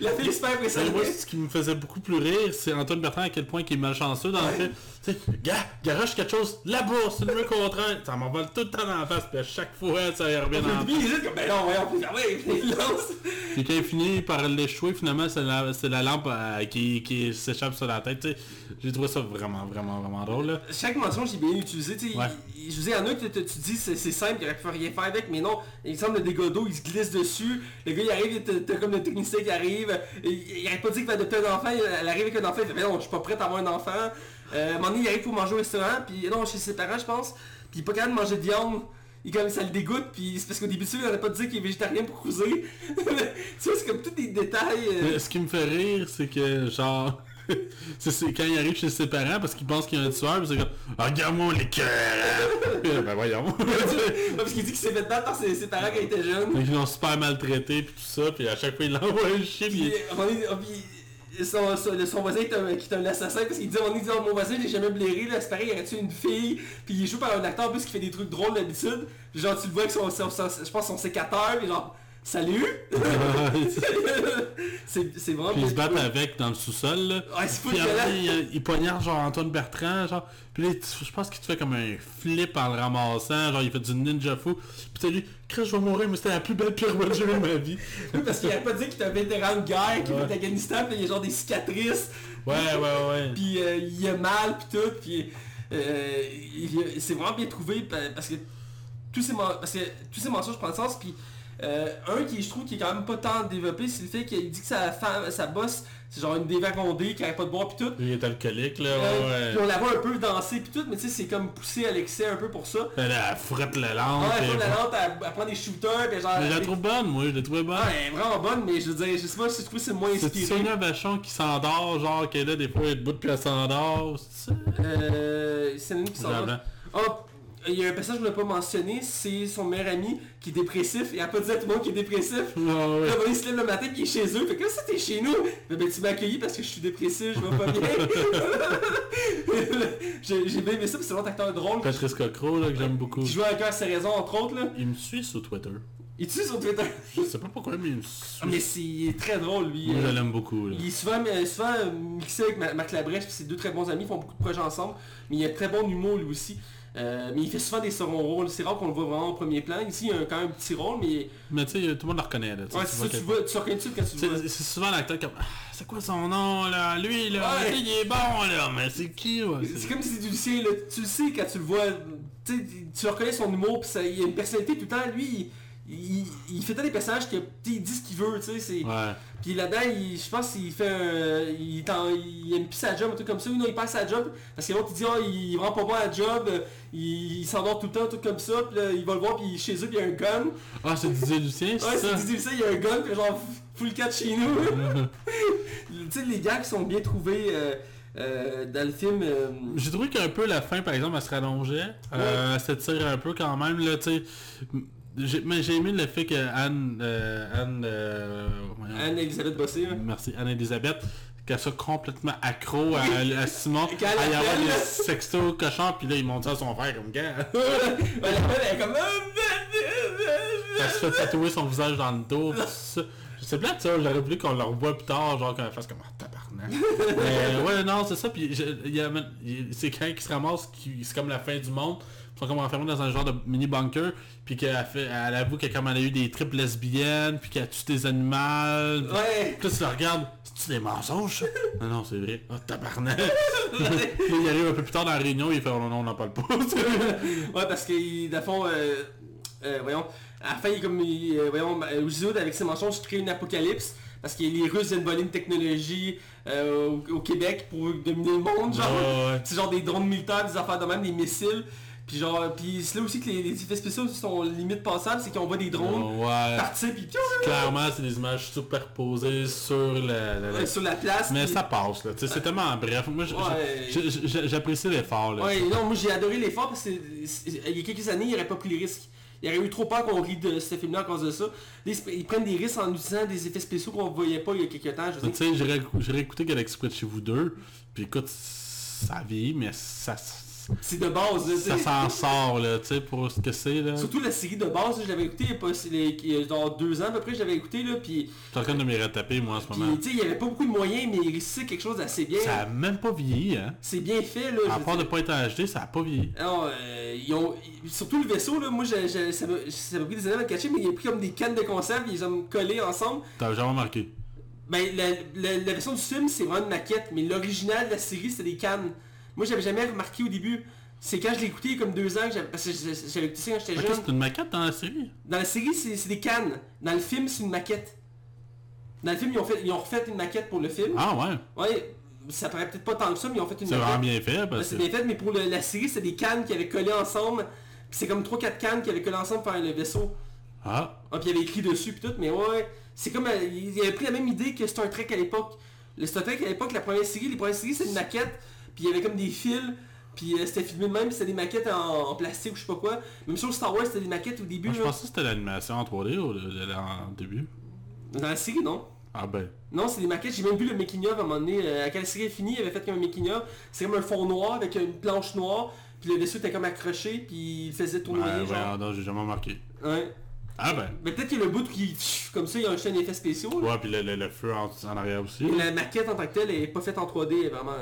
la fille est super Ça, moi, ce qui me faisait beaucoup plus rire, c'est Antoine Bertrand à quel point il est malchanceux dans le fait. Tu sais, gars, garoche quelque chose là-bas, c'est le mur contraire. Ça m'envole tout le temps dans la face, puis à chaque fois, ça revient il est juste comme, ben non, voyons, puis ah ouais, puis il lance. Puis quand il finit par l'échouer, finalement, c'est la, lampe euh, qui, qui s'échappe sur la tête. tu sais. J'ai trouvé ça vraiment, vraiment, vraiment drôle. Là. Chaque mention, j'ai bien utilisé, tu sais, Ouais. il- je vous dis, il y en a que tu dis, c'est simple, il aurait pu rien faire avec, mais non, il semble le dégât d'eau, il se glisse dessus, le gars, il arrive, t'as comme le technicien qui arrive, il, arrête pas dire qu'il va adopter un enfant, elle arrive avec un enfant, il fait, mais non, je suis pas prêt à avoir un enfant. Euh, il arrive pour manger au restaurant, puis non, chez ses parents, je pense, puis il est pas capable de manger de viande. Il comme ça le dégoûte, puis c'est parce qu'au début, il n'aurait pas dire qu'il est végétarien pour cruiser. tu vois, c'est comme tous des détails. euh, Mais ce qui me fait rire, c'est que genre... c'est c'est quand il arrive chez ses parents parce qu'il pense qu'il y a un tueur, puis c'est comme Ah, Regarde-moi les cœurs! ben voyons! parce qu'il dit qu'il s'est fait battre par ses, ses parents quand il était jeune. Ils l'ont super maltraité, puis tout ça, puis à chaque fois il l'envoie un chien, puis puis, son, son, le- son voisin qui est un, qui est un assassin parce qu'il dit, on dit oh, mon voisin, j'ai jamais blairé, là, c'est pareil, il aurait tué une fille, puis il est joué par un acteur en plus qui fait des trucs drôles d'habitude, genre tu le vois avec son, son- son- je pense son sécateur, puis genre, salut! c'est vraiment Puis ils se battent avec dans le sous-sol. Ouais, c'est fou violent. il, il poignarde genre Antoine Bertrand, genre. Puis là, je pense qu'il te fait comme un flip en le ramassant, genre il fait du ninja fou. Puis t'as lui, Chris, je vais mourir, mais c'était la plus belle pirouette que j'ai de ma vie. Oui, parce qu'il a pas dit qu'il était un vétéran de guerre qui Ouais. fait de l'Afghanistan, puis il y a genre des cicatrices, Ouais, ouais, ouais. puis euh, il a mal, puis tout, puis euh, il- c'est vraiment bien trouvé pa- parce que tous ces, parce que tous ces mensonges prennent sens, puis euh, un qui je trouve qui est quand même pas tant développé, c'est le fait qu'il dit que sa femme, sa boss, c'est genre une dévagondée qui arrête pas de boire, puis tout. Il est alcoolique là, Euh, ouais, Puis ouais. on la voit un peu danser, puis tout, mais tu sais, c'est comme poussé à l'excès un peu pour ça. Elle, elle frotte la lampe. Ah, elle prend la lampe, elle, elle prend des shooters, puis genre... Mais je la trouve bonne, moi, je la trouvais bonne. Ah, elle est vraiment bonne, mais je veux dire, je sais pas si je trouve que c'est moins C'est inspiré. Sonia Vachon qui s'endort, genre qu'elle là, des fois elle est debout puis elle s'endort? c'est ça? Euh, c'est une qui s'en Blanc, va. blanc. Ah, il y a un passage que je ne l'ai pas mentionné, c'est son meilleur ami qui est dépressif, et elle a pas dit à tout le monde qu'il est dépressif. Ah, ouais. Là, il se lève le matin puis il est chez eux, fait que là, ça t'es chez nous. Ben, ben, tu m'as accueilli parce que je suis dépressif, je vais pas bien. J'ai bien aimé ça, c'est un autre acteur drôle Patrice Cocro, là, que j'aime beaucoup. qui joue à cœur ses raisons, entre autres. Là. Il me suit sur Twitter. Il tue sur Twitter. Je sais pas pourquoi, mais il me Ah, mais suit. c'est il est très drôle, lui. Moi, je Euh, l'aime beaucoup. Là. Il est souvent, euh, souvent euh, mixé avec Ma- Marc Labrèche, puis c'est deux très bons amis, ils font beaucoup de projets ensemble, mais il a très bon humour lui aussi. Euh, mais il fait souvent des seconds rôles. C'est rare qu'on le voit vraiment au premier plan. Ici, il y a quand même un petit rôle, mais... Mais tu sais, tout le monde le reconnaît. Là, tu sais, Ouais, tu c'est ça, tu vois, tu reconnais tout quand tu le vois. C'est souvent l'acteur comme Ah, c'est quoi son nom là? Lui là, Ouais. tu sais, il est bon là, mais c'est qui ouais, C'est comme si c'est du Lucien, là. tu le sais quand tu le vois, tu sais, tu reconnais son humour, pis ça, il a une personnalité tout le temps, lui, il, il, il fait tant des personnages sais, il dit ce qu'il veut, tu sais. Ouais. Puis là-dedans, il- je pense qu'il fait un... Il, il aime plus sa job, un truc comme ça, ou non, il perd sa job, parce que l'autre, il dit, ah, il est vraiment pas bon à la job, il, il s'endort tout le temps, un truc comme ça, puis là, il va le voir, puis chez eux, puis il y a un gun. Ah, c'est Didier Lucien, Ouais, c'est ça? C'est Didier Lucien, il y a un gun, puis genre, full cat chez nous. tu sais, les gars qui sont bien trouvés euh, euh, dans le film... euh, J'ai trouvé qu'un peu la fin, par exemple, elle se rallongeait. Euh, elle s'étire un peu quand même, là. J'ai- Mais j'ai aimé le fait que Anne... euh, Anne... euh, voyons. Anne-Elisabeth Bossé, hein. Merci, Anne-Elisabeth, qu'elle soit complètement accro à, à Simon, à y avoir des sextos cochons, puis là, il monte ça à son frère comme gars. Elle est comme... Elle se fait tatouer son visage dans le dos. pis tout ça. C'est plate ça, j'aurais voulu qu'on le revoie plus tard, genre qu'on fasse comme Mais ouais non c'est ça, puis c'est quand qui se ramasse, qui- c'est comme la fin du monde. Ils sont comme enfermés dans un genre de mini bunker, puis qu'elle a fait, elle avoue que comme elle a eu des tripes lesbiennes, puis qu'elle tue des animaux. Puis Ouais. là tu la regardes, c'est-tu des mensonges? non non c'est vrai. Ah tabarnak. il arrive un peu plus tard dans la réunion, il fait oh, non non on n'en parle pas. ouais, parce que, le fond, euh, euh, voyons, à la fin, il est comme, il, euh, voyons, euh, Uziod, avec ses mensonges, crée une apocalypse. Parce que les Russes viennent voler une technologie euh, au, au Québec pour dominer le monde, genre. Ouais. C'est genre des drones militaires, des affaires de même, des missiles. Puis genre, puis c'est là aussi que les, les effets spéciaux sont limite passables, c'est qu'on voit des drones ouais. partir, puis Clairement, c'est des images superposées sur la, la- la- sur la place. Mais ça passe, là. C'est tellement bref. Moi, j'apprécie l'effort, là. Ouais, non, moi j'ai adoré l'effort parce que il y a quelques années, il n'aurait pas pris les risques. Il aurait eu trop peur qu'on rit de ce film-là à cause de ça. Ils, prennent des risques en utilisant des effets spéciaux qu'on voyait pas il y a quelques temps. Tu sais, j'ai réécouté Galaxy chez vous deux. Puis écoute, ça vieillit, mais ça, C'est de base. là, ça s'en sort, là, tu sais, pour ce que c'est, là. Surtout la série de base, là, je l'avais écouté il y a genre deux ans à peu près, je l'avais écouté là, puis, Je suis en train de me retaper, moi, en ce moment. tu sais, il y avait pas beaucoup de moyens, mais il réussissait quelque chose d'assez bien. Ça a même pas vieilli, hein. C'est bien fait là. À part de pas être HD, ça a pas vieilli. Non, euh, ils ont... Surtout le vaisseau, là, moi j'ai- j'ai- ça m'a ça m'a pris des années à me cacher, mais il a pris comme des cannes de conserve, ils ont collées ensemble. T'as jamais remarqué? Ben, la, la- la version du film, c'est vraiment une maquette, mais l'original de la série, c'était des cannes. Moi, j'avais jamais remarqué au début. C'est quand je l'ai écouté il y a comme deux ans, que parce que j'avais écouté ça quand j'étais jeune. c'est une maquette dans la série? Dans la série, c'est c'est des cannes. Dans le film, c'est une maquette. Dans le film, ils ont, fait, ils ont refait une maquette pour le film. Ah ouais. Ouais, ça paraît peut-être pas tant que ça, mais ils ont fait une C'est maquette. vraiment bien fait, parce c'est bien fait, mais pour le- la série, c'est des cannes qui avaient collé ensemble. Puis c'est comme 3-4 cannes qui avaient collé ensemble pour faire le vaisseau. Ah, Ah, puis il y avait écrit dessus puis tout, mais ouais, c'est comme, euh, il avait pris la même idée que Star Trek à l'époque. Le Star Trek à l'époque, la première série, les premières séries, c'était une maquette, puis il y avait comme des fils, puis euh, c'était filmé de même, c'était des maquettes en, en plastique ou je sais pas quoi. Même chose Star Wars, c'était des maquettes au début, moi, je pensais que c'était l'animation en 3D au, en début. Dans la série, non Ah ben. Non, c'est des maquettes, j'ai même vu le making of à un moment donné, euh, quand la série est finie, il avait fait comme un making of, c'est comme un fond noir avec une planche noire, puis le vaisseau était comme accroché, puis il faisait Ouais, tournoyer, ouais, genre. non, j'ai jamais remarqué. Ouais. Ah ben. Mais peut-être que le bout qui, comme ça, il a acheté un effet spécial. Ouais, puis le, le- le feu en, en arrière aussi. Mais La maquette en tant que telle est pas faite en 3D, elle est vraiment...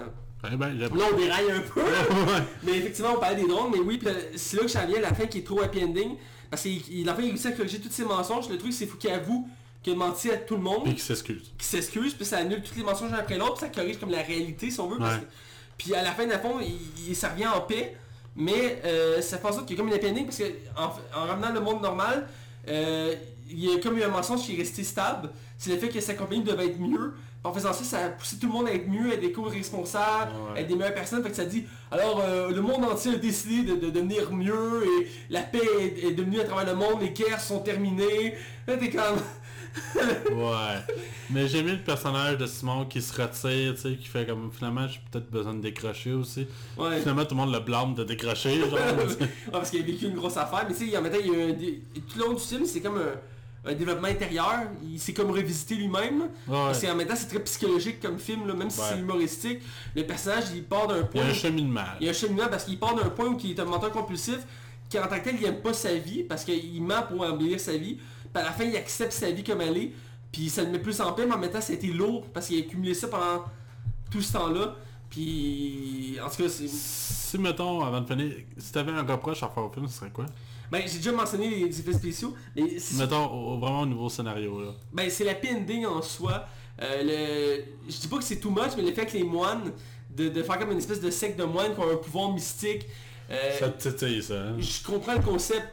Eh ben, Là, on déraille un peu. Mais effectivement, on parlait des drones, mais oui, c'est là que j'en viens à la fin qui est trop happy ending. Parce qu'il il- en fait, il réussit à corriger tous ses mensonges. Le truc, c'est qu'il avoue qu'il a menti à tout le monde, Puis qui s'excuse. qu'il s'excuse, puis ça annule tous les mensonges un après l'autre, puis ça corrige comme la réalité, si on veut. parce Ouais. que- Puis à la fin, de la fond, il, il- ça revient en paix, mais euh, ça fait en sorte qu'il y a comme une happy ending, parce que en, en ramenant le monde normal, euh, il y a comme eu un mensonge qui est resté stable. C'est le fait que sa compagnie devait être mieux. En faisant ça, ça a poussé tout le monde à être mieux, à être des co-responsables, Ouais. à être des meilleures personnes. Fait que ça dit, alors euh, le monde entier a décidé de, de devenir mieux et la paix est, est devenue à travers le monde, les guerres sont terminées. Là t'es comme... Ouais. Mais j'ai aimé le personnage de Simon qui se retire, tu sais, qui fait comme finalement j'ai peut-être besoin de décrocher aussi. Ouais. Finalement tout le monde le blâme de décrocher, genre. Parce qu'il a vécu une grosse affaire, mais tu sais, en même temps, il y a un tout le long du film, c'est comme un, un développement intérieur, il s'est comme revisité lui-même. Ouais. Parce qu'en même temps, c'est très psychologique comme film, là, même si Ouais. c'est humoristique, le personnage, il part d'un Il y point... a un cheminement. Il y a un cheminement parce qu'il part d'un point où il est un menteur compulsif, qui en tant que tel, il aime pas sa vie, parce qu'il ment pour embellir sa vie, puis à la fin, il accepte sa vie comme elle est, puis ça le met plus en paix, mais en même temps, ça a été lourd, parce qu'il a accumulé ça pendant tout ce temps-là, Puis, en tout cas, c'est... Si, mettons, avant de finir, si t'avais un reproche à faire au film, ce serait quoi? Ben, j'ai déjà mentionné les effets spéciaux, mais Mettons, au- vraiment au nouveau scénario, là. Ben, c'est la pending en soi. Euh, le... Je dis pas que c'est too much, mais le fait que les moines, de, de faire comme une espèce de secte de moines qui ont un pouvoir mystique. euh, Ça te titille, ça. hein? je comprends le concept.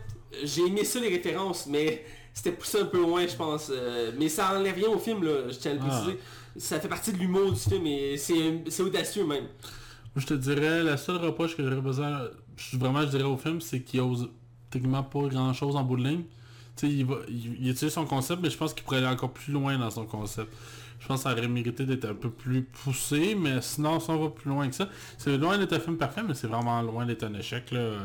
J'ai aimé ça les références, mais c'était poussé un peu loin, je pense. Euh, mais ça enlève rien au film, là, je tiens à le Ah. préciser. Ça fait partie de l'humour du film et c'est audacieux même. Je te dirais, la seule reproche que j'aurais besoin, vraiment, je dirais au film, c'est qu'il ose techniquement pas grand chose en bout de ligne. Tu sais, il, va, il, son concept, mais je pense qu'il pourrait aller encore plus loin dans son concept. Je pense que ça aurait mérité d'être un peu plus poussé, mais sinon, si on va plus loin que ça, c'est loin d'être un film parfait, mais c'est vraiment loin d'être un échec, là. Euh,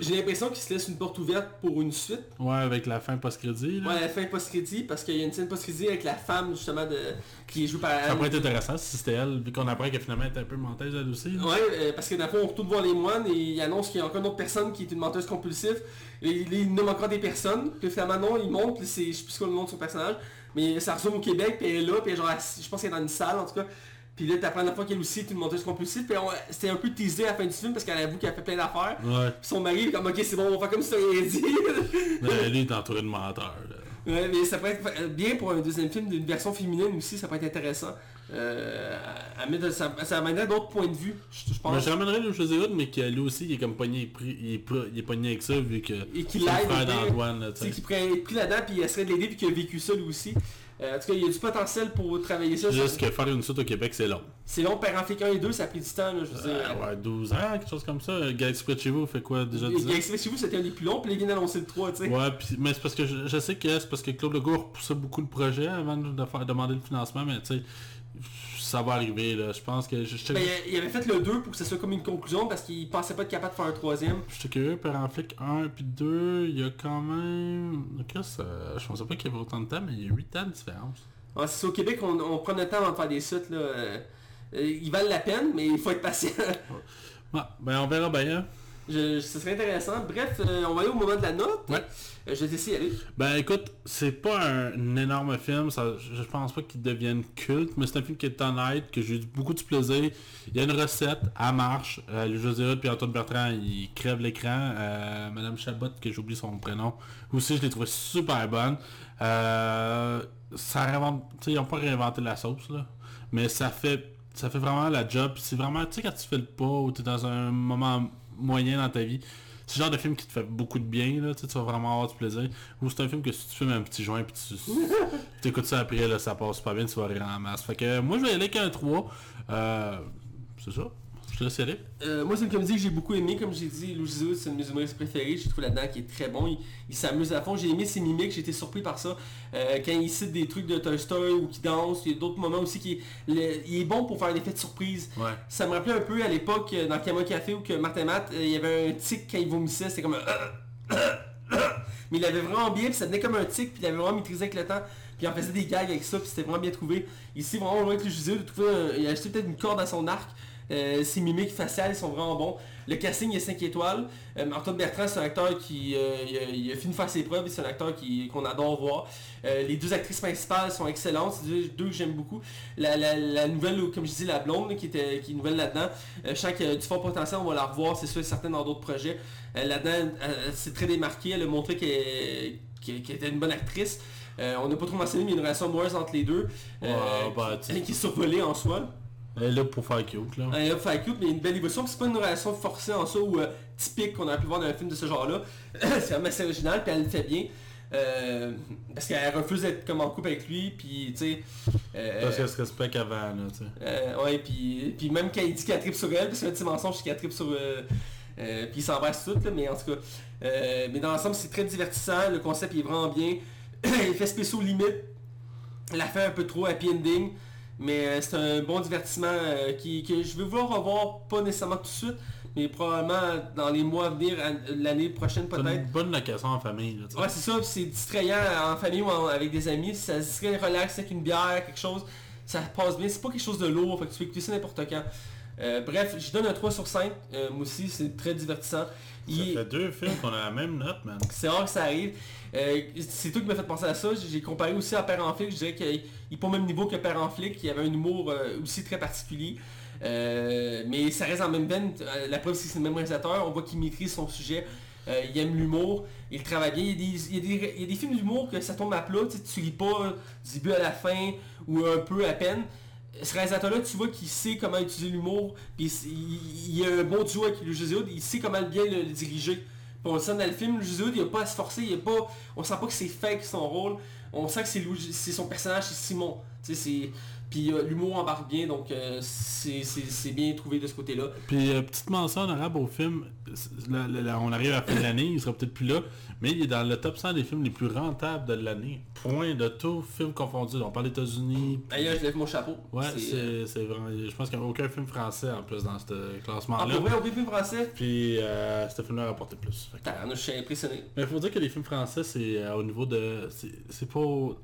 J'ai l'impression qu'il se laisse une porte ouverte pour une suite. ouais, avec la fin post-crédit. Ouais, la fin post-crédit, parce qu'il y a une scène post-crédit avec la femme justement de qui est jouée par Ça pourrait être intéressant si c'était elle, vu qu'on apprend qu'elle finalement est un peu menteuse elle aussi. là. Ouais, euh, parce que fond, on retourne voir les moines et il annonce qu'il y a encore une autre personne qui est une menteuse compulsive. Et il, il nomme encore des personnes. Puis finalement, non, il monte, puis c'est, je sais plus quoi le nom de son personnage. Mais ça ressemble au Québec, puis elle est là, puis genre, je pense qu'elle est dans une salle en tout cas. Puis là, t'apprends la fois qu'elle aussi est une menteuse compulsive. Puis c'était un peu teasé à la fin du film parce qu'elle avoue qu'elle fait plein d'affaires. Ouais. Puis son mari est comme, ok, c'est bon, on va faire comme si rien dit. Mais lui, il est entouré de menteurs, là. Ouais, mais ça pourrait être bien pour un deuxième film d'une version féminine aussi, ça peut être intéressant. Euh, à mettre, ça, ça amènerait d'autres points de vue, je, pense. je ramènerais le Hood, mais que lui aussi, il est comme pogné, il est, pr- il est pogné avec ça, vu que Et qu'il c'est l'aide, frère et- d'Antoine, là, tu Tu sais, sais. qui pourrait être pris là-dedans puis il essaierait de l'aider puis qu'il a vécu ça lui aussi. Euh, en tout cas, il y a du potentiel pour travailler ça. Juste que faire une suite au Québec, c'est long. C'est long, flic 1 et 2, ça a pris du temps, là, je veux dire. Euh, ouais, 12 ans, quelque chose comme ça. Galaxy près de chez vous fait quoi, déjà 10 ans? Galaxy chez vous, c'était un des plus longs, puis il vient d'annoncer le 3, tu sais. Ouais, pis- mais c'est parce que je, je sais que c'est parce que Claude Legault repoussait beaucoup le projet avant de faire demander le financement, mais tu sais, ça va arriver, là. Je pense que... Je je- Ben, il avait fait le 2 pour que ce soit comme une conclusion parce qu'il pensait pas être capable de faire un troisième. J'étais curieux, Père en flic 1 puis 2, il y a quand même... Que ça- Je pensais pas qu'il y avait autant de temps, mais il y a 8 ans de différence. Ouais, c'est au Québec, on, on prend le temps avant de faire des suites, là. euh, euh, ils valent la peine, mais il faut être patient. Ouais, ben on verra bien. Je- ce serait intéressant. Bref, euh, on va aller au moment de la note. Ouais. Euh, je vais t'essayer d'y aller. Ben écoute, c'est pas un, énorme film, ça, je pense pas qu'il devienne culte, mais c'est un film qui est honnête, que j'ai eu beaucoup de plaisir. Il y a une recette, elle marche. Euh, José Hood puis Antoine Bertrand, ils crèvent l'écran. Euh, Madame Chabot, que j'oublie son prénom, aussi je l'ai trouvé super bonne. Euh, ça réinvente, ils ont pas réinventé la sauce là, mais ça fait ça fait vraiment la job. C'est vraiment, tu sais, quand tu fais le pas ou tu es dans un moment moyen dans ta vie, c'est le genre de film qui te fait beaucoup de bien, là, tu vas vraiment avoir du plaisir. Ou c'est un film que si tu fumes un petit joint puis tu écoutes ça après, là, ça passe pas bien, tu vas rire en masse. Fait que moi je vais aller avec un 3. Euh, c'est ça. Je te laisse y aller. Euh, moi, c'est une comédie que j'ai beaucoup aimé. Comme j'ai dit, Zizou, c'est un de mes humoristes préférés. J'ai trouvé là-dedans qui est très bon. Il, il s'amuse à fond. J'ai aimé ses mimiques. J'ai été surpris par ça. Euh, quand il cite des trucs de Toy Story ou qu'il danse, il y a d'autres moments aussi qui le- il est bon pour faire un effet de surprise. Ouais. Ça me rappelait un peu à l'époque euh, dans Camo Café où que Martin Matt, il y avait un tic quand il vomissait. C'était comme un... Mais il avait vraiment bien, puis ça venait comme un tic, puis il avait vraiment maîtrisé avec le temps. Puis il en faisait des gags avec ça, puis c'était vraiment bien trouvé. Ici, vraiment loin que le José, de trouver un- il a acheté peut-être une corde à son arc. Euh, ses mimiques faciales sont vraiment bons. Le casting est 5 étoiles. Euh, Antoine Bertrand, c'est un acteur qui euh, il a, il a fini de faire ses preuves et c'est un acteur qu'on adore voir. Euh, les deux actrices principales sont excellentes, c'est deux, deux que j'aime beaucoup. La, la- la nouvelle, comme je dis, la blonde qui, était, qui est nouvelle là-dedans, euh, je sens qu'il y a du fort potentiel, on va la revoir, c'est sûr et certain dans d'autres projets. Là-dedans, euh, c'est très démarqué, elle a montré qu'elle était une bonne actrice. On n'a pas trop mentionné, mais il y a une relation amoureuse entre les deux. Ouais, bah, sais. qui est survolée en soi. Elle est là pour faire cute, là. Un up fight cute, mais une belle évolution. Puis c'est pas une relation forcée en soi ou euh, typique qu'on aurait pu voir dans un film de ce genre-là. c'est vraiment assez original, puis elle le fait bien. Euh, parce qu'elle refuse d'être comme en couple avec lui, puis tu sais... euh, Parce qu'elle se respecte avant, là, tu sais. euh, ouais, puis, puis même quand il dit qu'elle tripe sur elle, parce a un petit mensonge c'est qu'elle tripe sur... Puis il s'embrasse tout, là, mais en tout cas... mais dans l'ensemble, c'est très divertissant, le concept il est vraiment bien. Effets spéciaux limite, la fin un peu trop, happy ending, mais euh, c'est un bon divertissement euh, qui, que je vais vouloir revoir, pas nécessairement tout de suite, mais probablement dans les mois à venir, à- l'année prochaine peut-être. une bonne location en famille, là. Ouais, c'est ça, c'est distrayant en famille ou en- avec des amis, ça se distrait relax avec une bière, quelque chose, ça passe bien, c'est pas quelque chose de lourd, fait que tu peux écouter ça n'importe quand. Euh, bref, je donne un 3 sur 5, euh, moi aussi, c'est très divertissant. Ça Il- fait deux films qu'on a la même note, man. c'est rare que ça arrive. Euh, c'est toi qui m'a fait penser à ça. J'ai comparé aussi à Père en flic. Je dirais qu'il est pas au même niveau que Père en flic, qui avait un humour aussi très particulier. Mais ça reste en même veine. La preuve c'est que c'est le même réalisateur. On voit qu'il maîtrise son sujet. Euh, il aime l'humour. Il travaille bien. Il y a des, il y a des- il y a des films d'humour que ça tombe à plat. Tu tu ris pas du début à la fin ou un peu à peine. Ce réalisateur-là, tu vois qu'il sait comment utiliser l'humour. Puis il, il a un bon duo avec le Jésus. Il sait comment bien le, diriger. Puis on le sent dans le film, le il a pas à se forcer. Il a pas, on sent pas que c'est fake son rôle. On sent que c'est son personnage, c'est Simon. Puis euh, l'humour embarque bien, donc euh, c'est bien trouvé de ce côté-là. Puis euh, petite mention honorable au film, on arrive à la fin de l'année, il sera peut-être plus là, mais il est dans le top 100 des films les plus rentables de l'année. Point de tout, film confondu. On parle des États-Unis. D'ailleurs, je lève mon chapeau. Ouais, C'est, euh, vraiment. Je pense qu'il n'y a aucun film français en plus dans ce Ah, classement-là. pour vrai, au film français, Puis euh, ce film-là a rapporté plus. Je suis impressionné. Mais il faut dire que les films français, c'est euh, au niveau de. c'est- C'est pas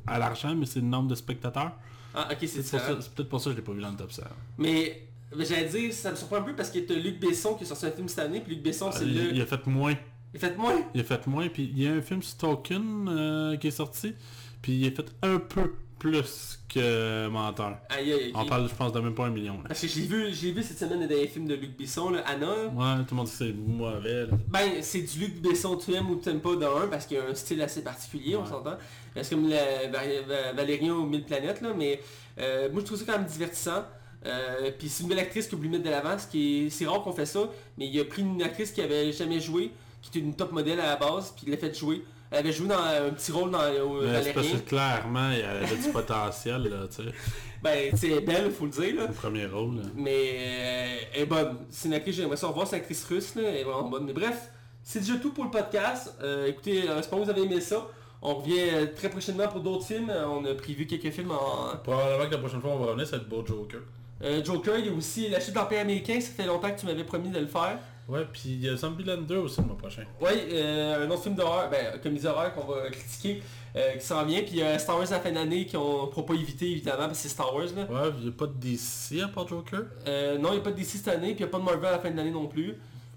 à l'argent, mais c'est le nombre de spectateurs. Ah, ok, c'est ça. c'est peut-être pour ça que je l'ai pas vu dans le top 100. Mais mais j'allais dire, ça me surprend un peu parce que t'as Luc Besson qui a sorti un film cette année, puis Luc Besson, c'est il, le... il a fait moins. Il fait moins? Il a fait moins, puis il y a un film sur Tolkien euh, qui est sorti, puis il a fait un peu plus que Menteur. Aïe, aïe, On parle, je pense, de même pas un million. là. Parce que je l'ai vu, je l'ai vu cette semaine dans les films de Luc Besson, là, Anna. Ouais, tout le monde dit que c'est mauvais. là. Ben, c'est du Luc Besson, tu aimes ou tu aimes pas de un, parce qu'il a un style assez particulier, on Ouais. s'entend. C'est comme la, Valérien aux mille planètes, là, mais euh, moi je trouve ça quand même divertissant. Euh, puis c'est une belle actrice qui mettre de l'avant, ce qui est, c'est rare qu'on fait ça, mais il a pris une actrice qui avait jamais joué, qui était une top modèle à la base, puis il l'a fait jouer. Elle avait joué dans un petit rôle dans au Mais c'est parce que clairement, il y avait du potentiel, là, tu sais, Ben, tu sais, elle est belle, faut le dire, là. au premier rôle. là. Mais euh, elle est bonne. C'est une actrice, j'aimerais ça revoir, c'est une actrice russe, là, elle est vraiment bonne. Mais bref, c'est déjà tout pour le podcast. Euh, écoutez, euh, j'espère que vous avez aimé ça. On revient euh, très prochainement pour d'autres films. Euh, On a prévu quelques films en... Probablement que la prochaine fois on va revenir, ça va être Beau Joker. Euh, Joker, il y a aussi La chute de l'Empire américain, ça fait longtemps que tu m'avais promis de le faire. Ouais, puis il y a Zombieland 2 aussi le mois prochain. Oui, euh, un autre film d'horreur, ben, comédie d'horreur qu'on va critiquer, euh, qui s'en vient. Puis euh, Star Wars à la fin d'année qu'on ne pourra pas éviter évidemment, parce que c'est Star Wars. Là. Ouais, il n'y a pas de DC à part Joker? Euh, non, il n'y a pas de DC cette année, puis il n'y a pas de Marvel à la fin de l'année non plus.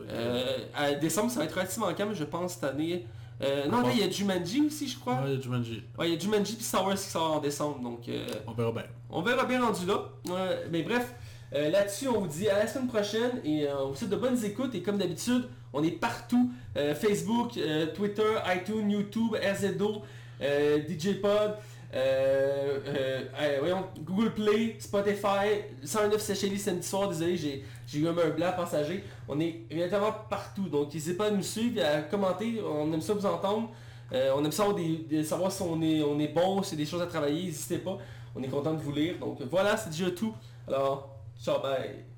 Euh, à décembre, ça va être relativement calme, je pense, cette année. Euh, non, là, il y a Jumanji aussi, je crois. Ouais, il y a Jumanji. Ouais, il y a Jumanji puis Star Wars qui sort en décembre, donc euh, On verra bien. on verra bien rendu là. Mais bref, euh, là-dessus, on vous dit à la semaine prochaine et euh, on vous souhaite de bonnes écoutes. Et comme d'habitude, on est partout. Facebook, Twitter, iTunes, YouTube, RZO, DJ Pod, euh, euh, euh, voyons, Google Play, Spotify, 109 Seychelles samedi soir, désolé, j'ai j'ai eu un blanc passager. On est réellement partout, donc n'hésitez pas à nous suivre à commenter, on aime ça vous entendre. Euh, on aime ça des- de savoir si on est, on est bon, si a des choses à travailler, n'hésitez pas. On est content de vous lire. Donc voilà, c'est déjà tout. Alors, ciao, bye.